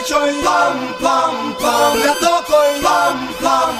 trôi pom pom pom là tố cười pom pom